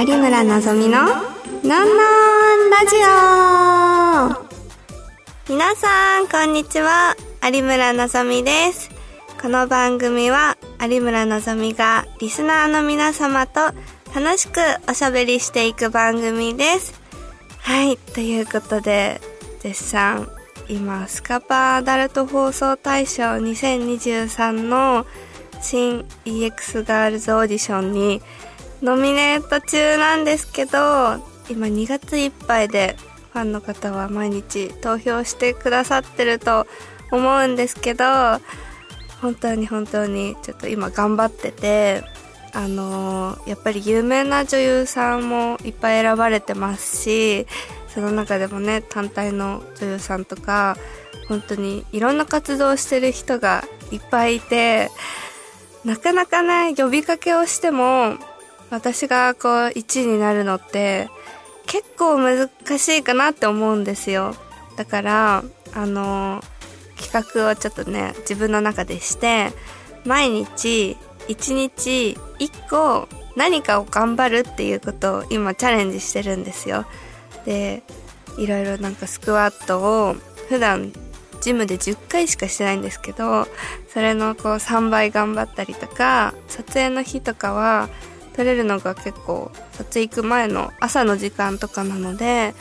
有村のぞみののんのんラジオ。皆さんこんにちは。有村のぞみです。この番組は有村のぞみがリスナーの皆様と楽しくおしゃべりしていく番組です。はい。ということで絶賛。今スカパーアダルト放送大賞2023の新 EX ガールズオーディションにノミネート中なんですけど今2月いっぱいでファンの方は毎日投票してくださってると思うんですけど本当に本当にちょっと今頑張っててあのー、やっぱり有名な女優さんもいっぱい選ばれてますしその中でもね単体の女優さんとか本当にいろんな活動してる人がいっぱいいてなかなかね呼びかけをしても私がこう1位になるのって結構難しいかなって思うんですよ。だからあの企画をちょっとね自分の中でして毎日1日1個何かを頑張るっていうことを今チャレンジしてるんですよ。でいろいろなんかスクワットを普段ジムで10回しかしてないんですけどそれのこう3倍頑張ったりとか撮影の日とかは撮れるのが結構撮影行く前の朝の時間とかなので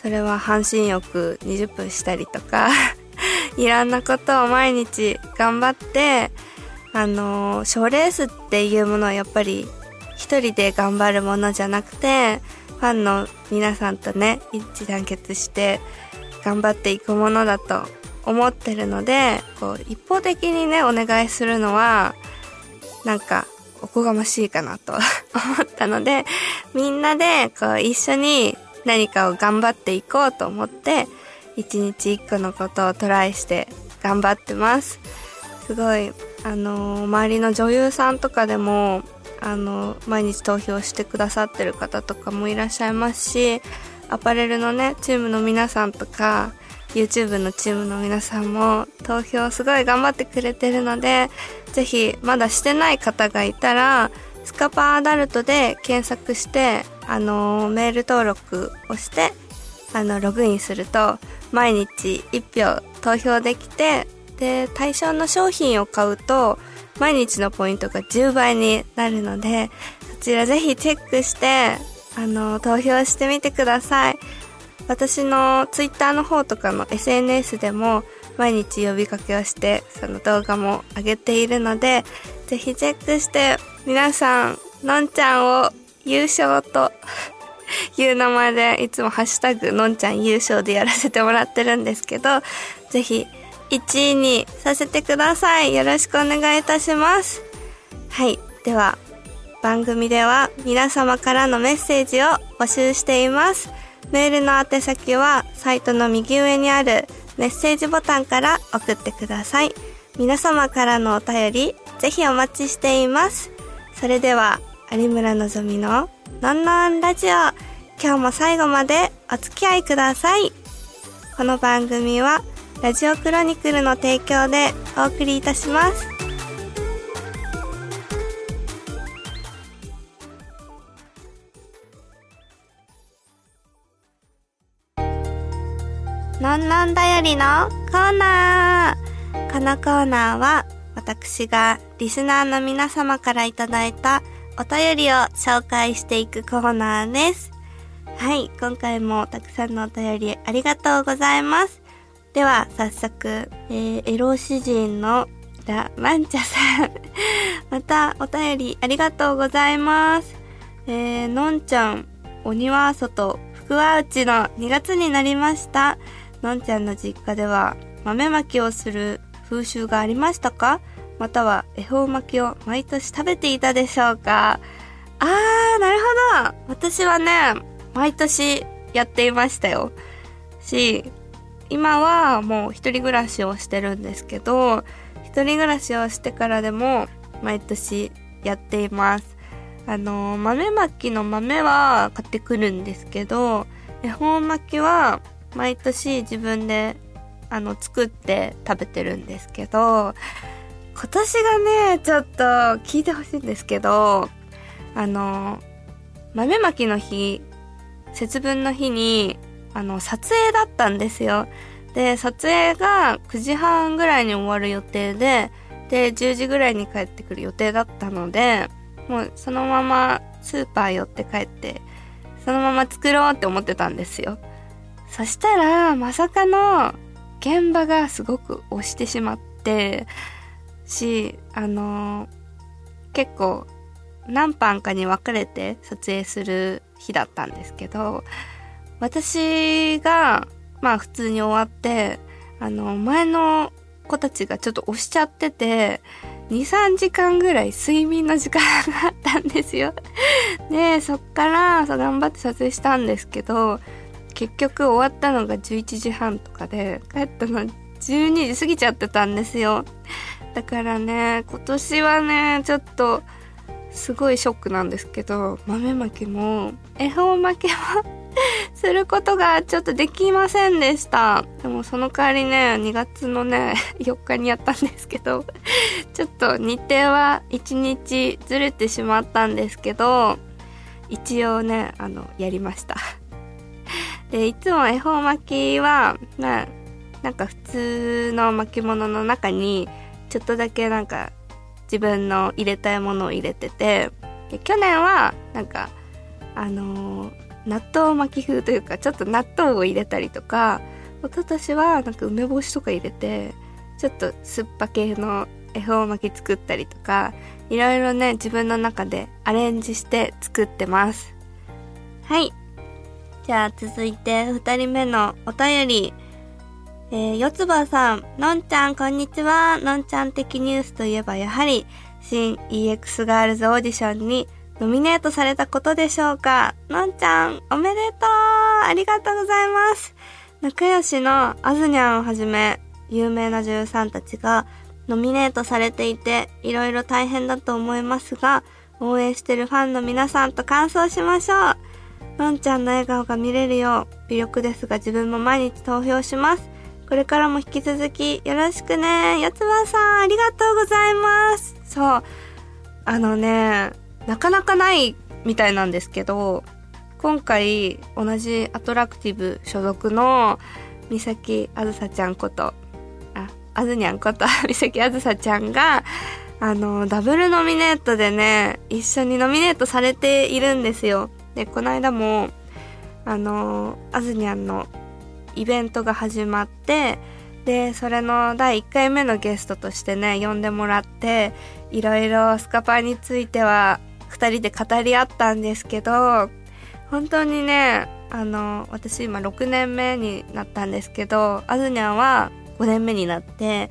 それは半身浴20分したりとか いろんなことを毎日頑張ってあの賞、レースっていうものはやっぱり一人で頑張るものじゃなくてファンの皆さんとね一致団結して頑張っていくものだと思ってるのでこう一方的にねお願いするのはなんかおこがましいかなと 思ったのでみんなでこう一緒に何かを頑張っていこうと思って一日一個のことをトライして頑張ってます。すごいあの、周りの女優さんとかでもあの、毎日投票してくださってる方とかもいらっしゃいますしアパレルのねチームの皆さんとか YouTube のチームの皆さんも投票すごい頑張ってくれてるので、ぜひまだしてない方がいたら、スカパーアダルトで検索して、あのー、メール登録をして、あの、ログインすると、毎日1票投票できて、で、対象の商品を買うと、毎日のポイントが10倍になるので、そちらぜひチェックして、あの、投票してみてください。私のツイッターの方とかの SNS でも毎日呼びかけをしてその動画も上げているのでぜひチェックして皆さんのんちゃんを優勝と いう名前でいつもハッシュタグのんちゃん優勝でやらせてもらってるんですけどぜひ1位にさせてください。よろしくお願いいたします。はい。では番組では皆様からのメッセージを募集しています。メールの宛先はサイトの右上にあるメッセージボタンから送ってください。皆様からのお便り、ぜひお待ちしています。それでは、有村のぞみののんのんラジオ、今日も最後までお付き合いください。この番組は、ラジオクロニクルの提供でお送りいたします。のんのんだよりのコーナー。このコーナーは私がリスナーの皆様からいただいたお便りを紹介していくコーナーです。はい、今回もたくさんのお便りありがとうございます。では、早速、えー、エロ詩人のラ・マンチャさん。また、お便りありがとうございます。えー、のんちゃん、鬼は外、福は内の2月になりました。のんちゃんの実家では豆まきをする風習がありましたか？または恵方巻きを毎年食べていたでしょうか？あー、なるほど。私はね、毎年やっていましたよ。し、今はもう一人暮らしをしてるんですけど、一人暮らしをしてからでも毎年やっています。あの、豆まきの豆は買ってくるんですけど、恵方巻きは毎年自分であの作って食べてるんですけど今年がねちょっと聞いてほしいんですけどあの豆まきの日、節分の日に、あの、撮影だったんですよ。で、撮影が9時半ぐらいに終わる予定で、で、10時ぐらいに帰ってくる予定だったので、もうそのままスーパー寄って帰って、そのまま作ろうって思ってたんですよ。そしたら、まさかの現場がすごく押してしまって、し、あの、結構何班かに分かれて撮影する日だったんですけど、私が、まあ普通に終わって、あの、前の子たちがちょっと押しちゃってて、2、3時間ぐらい睡眠の時間があったんですよ。で、そっからそう頑張って撮影したんですけど、結局終わったのが11時半とかで、帰ったの12時過ぎちゃってたんですよ。だからね、今年はね、ちょっと、すごいショックなんですけど、豆まきも、恵方巻きもすることがちょっとできませんでした。でもその代わりね、2月のね、4日にやったんですけど、ちょっと日程は1日ずれてしまったんですけど、一応ね、あの、やりました。で、いつも恵方巻きは、まあ、なんか普通の巻物の中に、ちょっとだけなんか自分の入れたいものを入れてて、去年はなんか、あのー、納豆巻き風というか、ちょっと納豆を入れたりとか、一昨年はなんか梅干しとか入れて、ちょっと酸っぱ系の恵方巻き作ったりとか、いろいろね、自分の中でアレンジして作ってます。はい。じゃあ続いて二人目のお便り。えー、よつばさん、のんちゃん、こんにちは。のんちゃん的ニュースといえば、やはり、新 EX ガールズオーディションにノミネートされたことでしょうか。のんちゃん、おめでとうありがとうございます。仲良しのあずにゃんをはじめ、有名な女優さんたちがノミネートされていて、いろいろ大変だと思いますが、応援してるファンの皆さんと感想しましょう。のんちゃんの笑顔が見れるよう、微力ですが自分も毎日投票します。これからも引き続きよろしくね。やつばさん、ありがとうございます。そう。あのね、なかなかないみたいなんですけど、今回同じアトラクティブ所属の三崎あずさちゃんこと、あ、あずにゃんこと 三崎あずさちゃんが、あの、ダブルノミネートでね、一緒にノミネートされているんですよ。で、この間も、あの、あずにゃんのイベントが始まって、で、それの第1回目のゲストとしてね、呼んでもらって、いろいろスカパーについては2人で語り合ったんですけど、本当にね、あの、私今6年目になったんですけど、あずにゃんは5年目になって、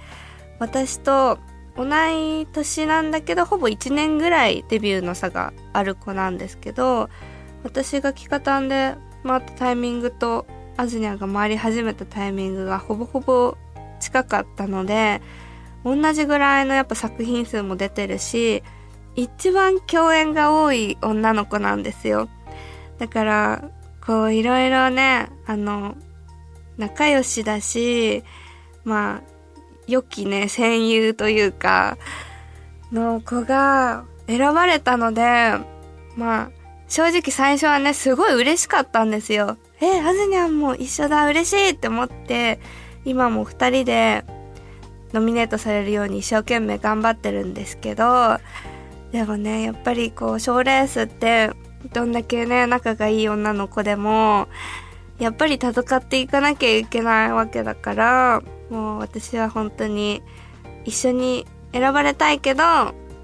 私と同い年なんだけど、ほぼ1年ぐらいデビューの差がある子なんですけど、私が企画担で回ったタイミングとアズニャが回り始めたタイミングがほぼほぼ近かったので、同じぐらいのやっぱ作品数も出てるし、一番共演が多い女の子なんですよ。だから、こういろいろね、あの、仲良しだし、まあ、良きね、戦友というか、の子が選ばれたので、まあ、正直最初はね、すごい嬉しかったんですよ。えあずにゃんも一緒だ、嬉しいって思って、今も二人でノミネートされるように一生懸命頑張ってるんですけど、でもね、やっぱりこう、賞レースって、どんだけね、仲がいい女の子でも、やっぱり戦っていかなきゃいけないわけだから、もう私は本当に一緒に選ばれたいけど、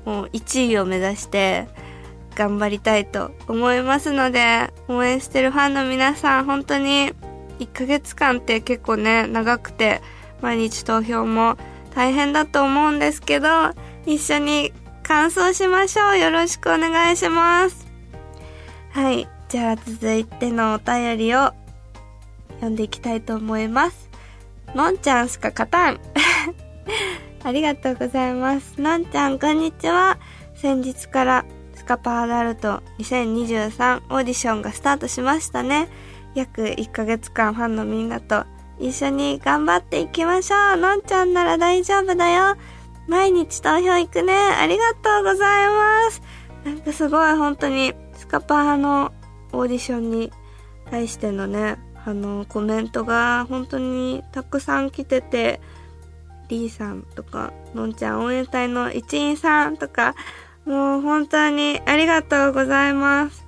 もう1位を目指して、頑張りたいと思いますので、応援してるファンの皆さん、本当に1ヶ月間って結構ね、長くて、毎日投票も大変だと思うんですけど、一緒に感想しましょう。よろしくお願いします。はい。じゃあ続いてのお便りを読んでいきたいと思います。のんちゃんしか勝たん。ありがとうございます。のんちゃん、こんにちは。先日からスカパーダルト2023オーディションがスタートしましたね。約1ヶ月間ファンのみんなと一緒に頑張っていきましょう。のんちゃんなら大丈夫だよ。毎日投票行くね。ありがとうございます。なんかすごい本当にスカパーのオーディションに対してのね、あの、コメントが本当にたくさん来てて、リーさんとか、のんちゃん応援隊の一員さんとか、もう本当にありがとうございます。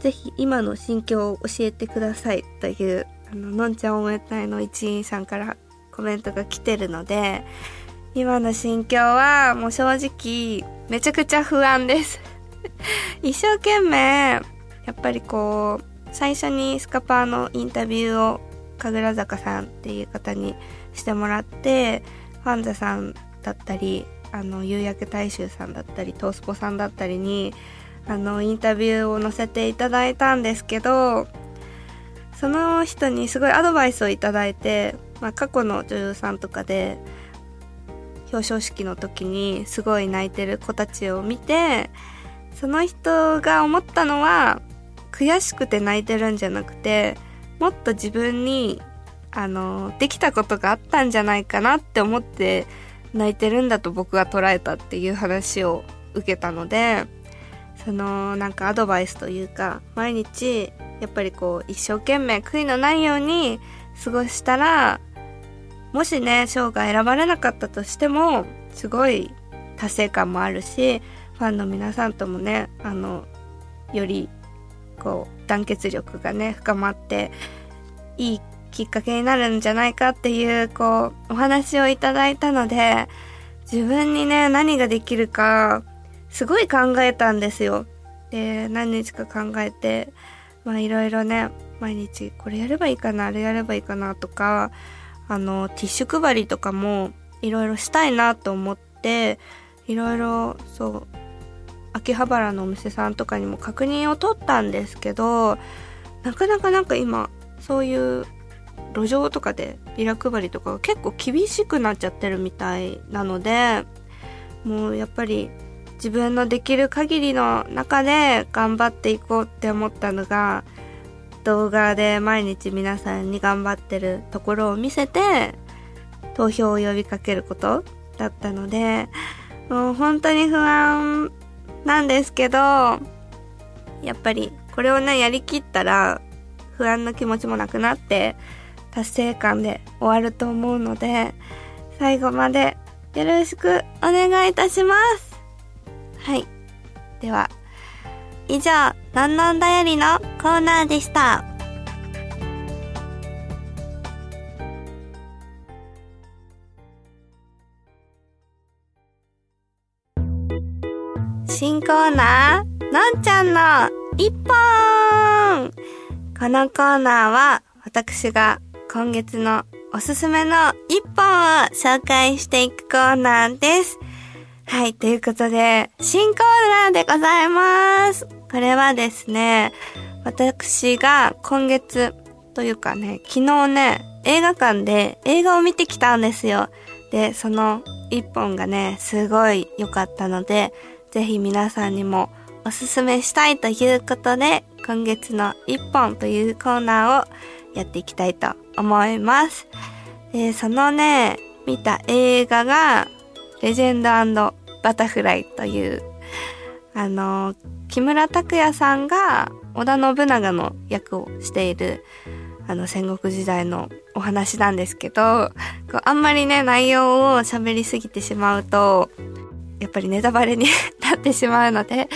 ぜひ今の心境を教えてくださいという、あの、のんちゃん応援隊の一員さんからコメントが来てるので、今の心境はもう正直めちゃくちゃ不安です 一生懸命、やっぱりこう、最初にスカパーのインタビューを神楽坂さんっていう方にしてもらってファンザさんだったりあの夕焼け大衆さんだったりトースポさんだったりにあのインタビューを載せていただいたんですけどその人にすごいアドバイスをいただいて、まあ、過去の女優さんとかで表彰式の時にすごい泣いてる子たちを見てその人が思ったのは悔しくて泣いてるんじゃなくてもっと自分にあのできたことがあったんじゃないかなって思って泣いてるんだと僕が捉えたっていう話を受けたのでそのなんかアドバイスというか毎日やっぱりこう一生懸命悔いのないように過ごしたらもしね賞が選ばれなかったとしてもすごい達成感もあるしファンの皆さんともねあのよりこう団結力がね深まっていいきっかけになるんじゃないかっていうこうお話をいただいたので自分にね何ができるかすごい考えたんですよ。で何日か考えてまあいろいろね毎日これやればいいかなあれやればいいかなとかあのティッシュ配りとかもいろいろしたいなと思っていろいろそう秋葉原のお店さんとかにも確認を取ったんですけどなかなかなんか今そういう路上とかでビラ配りとかが結構厳しくなっちゃってるみたいなのでもうやっぱり自分のできる限りの中で頑張っていこうって思ったのが動画で毎日皆さんに頑張ってるところを見せて投票を呼びかけることだったのでもう本当に不安なんですけど、やっぱりこれをね、やりきったら不安な気持ちもなくなって達成感で終わると思うので、最後までよろしくお願いいたします。はい。では、以上、のんのんだよりのコーナーでした。新コーナー、のんちゃんの一本このコーナーは、私が今月のおすすめの一本を紹介していくコーナーです。はい、ということで、新コーナーでございます。これはですね、私が今月というかね、昨日ね、映画館で映画を見てきたんですよ。で、その一本がね、すごい良かったので、ぜひ皆さんにもおすすめしたいということで、今月の一本というコーナーをやっていきたいと思います。でそのね、見た映画が、レジェンドバタフライという、あの、木村拓哉さんが織田信長の役をしている、あの戦国時代のお話なんですけど、こうあんまりね、内容を喋りすぎてしまうと、やっぱりネタバレに なってしまうので、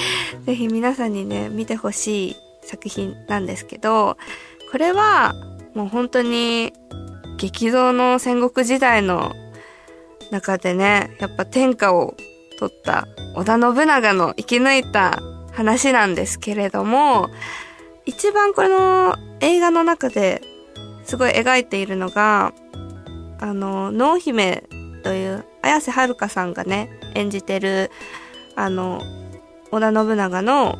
ぜひ皆さんにね、見てほしい作品なんですけど、これはもう本当に激動の戦国時代の中でね、やっぱ天下を取った織田信長の生き抜いた話なんですけれども、一番この映画の中ですごい描いているのが、あの、濃姫という綾瀬はるかさんがね、演じてる、あの、織田信長の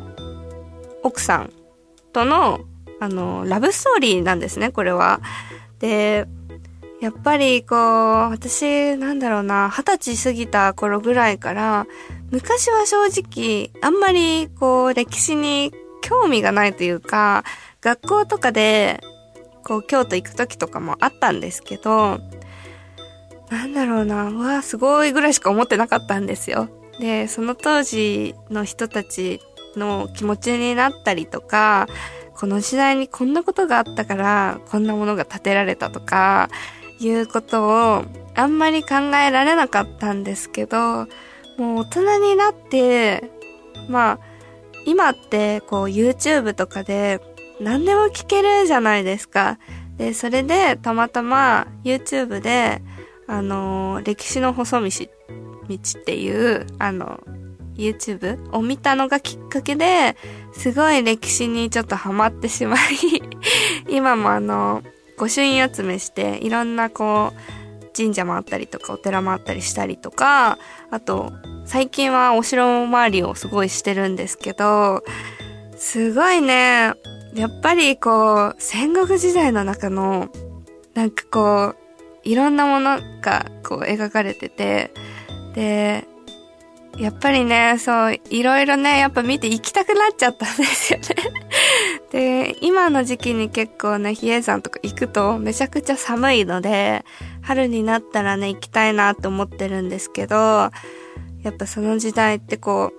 奥さんとの、あの、ラブストーリーなんですね、これは。で、やっぱりこう、私、なんだろうな、二十歳過ぎた頃ぐらいから、昔は正直、あんまりこう、歴史に興味がないというか、学校とかで、こう、京都行く時とかもあったんですけど、なんだろうな、うわ、すごいぐらいしか思ってなかったんですよ。で、その当時の人たちの気持ちになったりとか、この時代にこんなことがあったからこんなものが建てられたとかいうことをあんまり考えられなかったんですけどもう大人になってまあ今ってこう YouTube とかで何でも聞けるじゃないですか。で、それでたまたま YouTube であの歴史の細道道っていうあの YouTube を見たのがきっかけで、すごい歴史にちょっとハマってしまい 今もあの、御朱印集めして、いろんなこう、神社もあったりとか、お寺もあったりしたりとか、あと、最近はお城周りをすごいしてるんですけど、すごいね、やっぱりこう、戦国時代の中の、なんかこう、いろんなものがこう描かれてて、で、やっぱりね、そう、いろいろね、やっぱ見て行きたくなっちゃったんですよね。で、今の時期に結構ね、比叡山とか行くとめちゃくちゃ寒いので、春になったらね、行きたいなと思ってるんですけど、やっぱその時代ってこ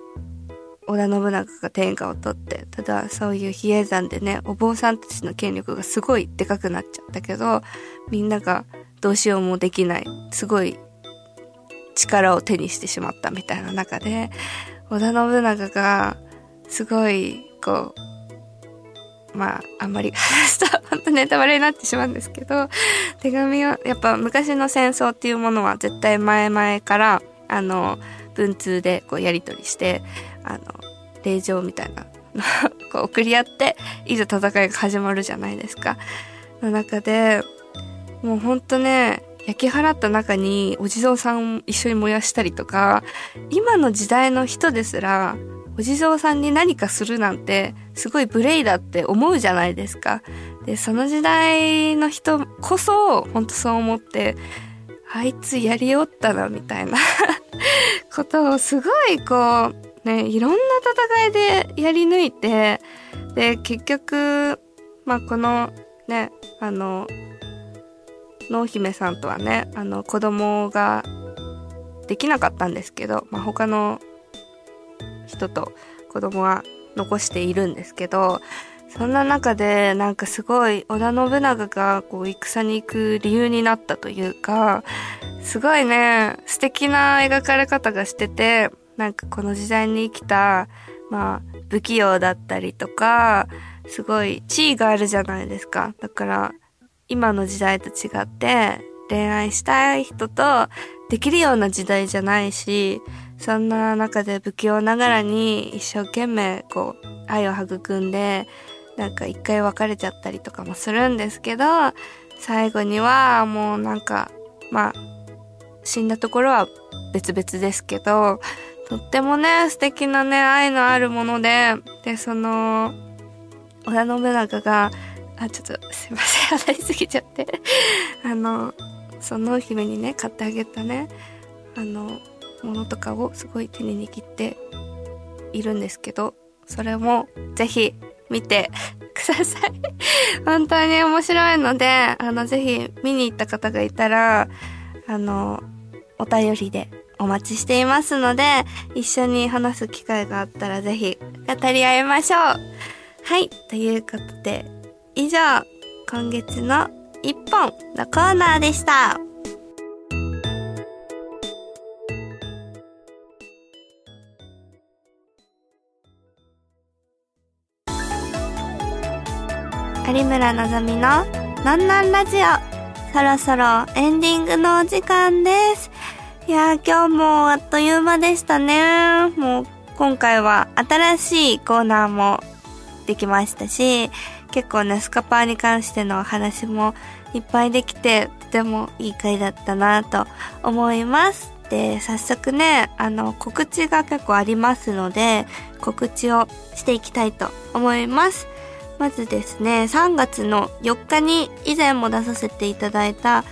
う、織田信長が天下を取って、ただそういう比叡山でね、お坊さんたちの権力がすごいでかくなっちゃったけど、みんながどうしようもできない、すごい力を手にしてしまったみたいな中で、織田信長が、すごい、こう、まあ、あんまり話すと本当ネタバレになってしまうんですけど、手紙を、やっぱ昔の戦争っていうものは絶対前々から、あの、文通でこうやり取りして、あの、令状みたいなのこう送り合って、いざ戦いが始まるじゃないですか。の中で、もうほんとね、焼き払った中にお地蔵さんを一緒に燃やしたりとか、今の時代の人ですら、お地蔵さんに何かするなんて、すごい無礼だって思うじゃないですか。で、その時代の人こそ、ほんとそう思って、あいつやりおったな、みたいな ことをすごいこう、ね、いろんな戦いでやり抜いて、で、結局、まあ、この、ね、あの、濃姫さんとはねあの子供ができなかったんですけど、まあ、他の人と子供は残しているんですけどそんな中でなんかすごい織田信長がこう戦に行く理由になったというかすごいね素敵な描かれ方がしててなんかこの時代に生きたまあ不器用だったりとかすごい地位があるじゃないですか。だから今の時代と違って恋愛したい人とできるような時代じゃないし、そんな中で不器用ながらに一生懸命こう愛を育んで、なんか一回別れちゃったりとかもするんですけど、最後にはもうなんか、まあ、死んだところは別々ですけど、とってもね、素敵なね、愛のあるもので、で、その、織田信長があ、ちょっとすいません、話しすぎちゃって。あの、その姫にね、買ってあげたね、あの、ものとかをすごい手に握っているんですけど、それもぜひ見て ください 本当に面白いので、あの、ぜひ見に行った方がいたら、あの、お便りでお待ちしていますので、一緒に話す機会があったらぜひ語り合いましょう。はい、ということで、以上、今月の一本のコーナーでした。有村のぞみののんのんラジオ。そろそろエンディングのお時間です。いやー今日もあっという間でしたね。もう今回は新しいコーナーもできましたし、結構ね、スカパーに関してのお話もいっぱいできて、とてもいい回だったなと思います。で、早速ね、あの、告知が結構ありますので、告知をしていきたいと思います。まずですね、3月の4日に以前も出させていただいた、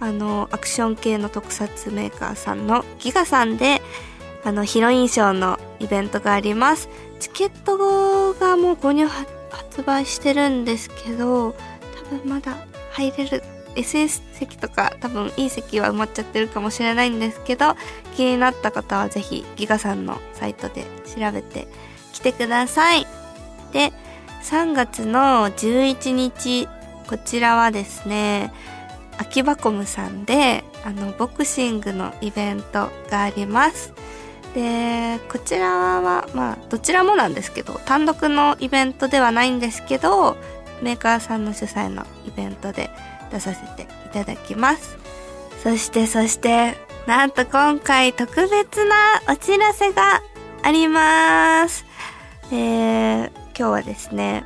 あの、アクション系の特撮メーカーさんのギガさんで、あの、ヒロインショーのイベントがあります。チケットがもう購入発売してるんですけど、多分まだ入れる SS 席とか多分いい席は埋まっちゃってるかもしれないんですけど、気になった方はぜひギガさんのサイトで調べてきてください。で、3月の11日、こちらはですね、秋葉コムさんで、あの、ボクシングのイベントがあります。で、こちらは、まあ、どちらもなんですけど、単独のイベントではないんですけど、メーカーさんの主催のイベントで出させていただきます。そしてそして、なんと今回特別なお知らせがあります。えー、今日はですね、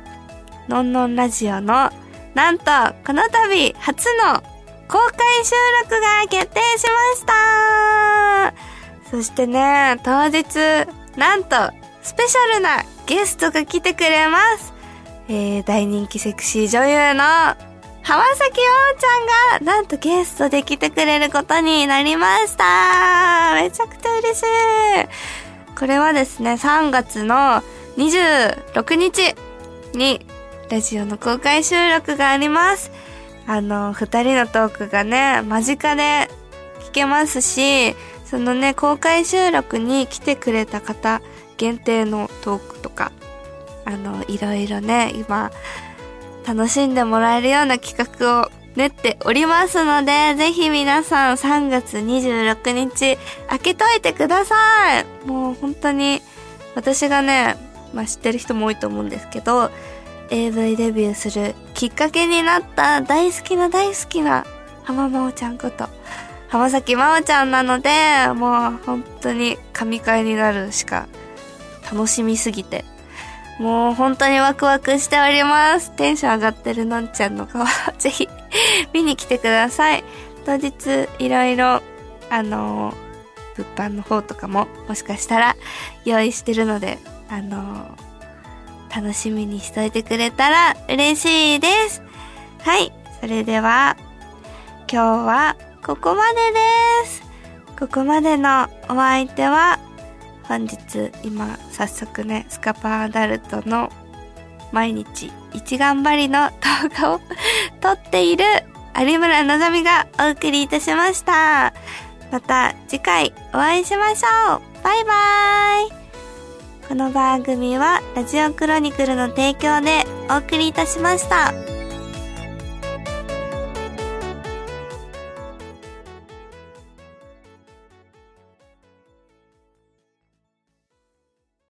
のんのんラジオの、なんと、この度、初の公開収録が決定しましたそしてね、当日、なんと、スペシャルなゲストが来てくれます。えー、大人気セクシー女優の浜崎王ちゃんが、なんとゲストで来てくれることになりましためちゃくちゃ嬉しいこれはですね、3月の26日に、ラジオの公開収録があります。あの、二人のトークがね、間近で聞けますし、そのね、公開収録に来てくれた方限定のトークとか、あの、いろいろね、今、楽しんでもらえるような企画を練っておりますので、ぜひ皆さん3月26日開けといてください。もう本当に私がね、まあ知ってる人も多いと思うんですけど、AV デビューするきっかけになった大好きな大好きな浜真央ちゃんこと、浜崎真央ちゃんなので、もう本当に神回になるしか楽しみすぎてもう本当にワクワクしております。テンション上がってるのんちゃんの顔、ぜひ見に来てください。当日いろいろ、あの物販の方とかももしかしたら用意してるので、あの楽しみにしといてくれたら嬉しいです。はい。それでは、今日はここまでです。ここまでのお相手は、本日今早速ねスカパーアダルトの毎日一頑張りの動画を撮っている有村のぞみがお送りいたしましたまた次回お会いしましょうバイバーイこの番組はラジオクロニクルの提供でお送りいたしました。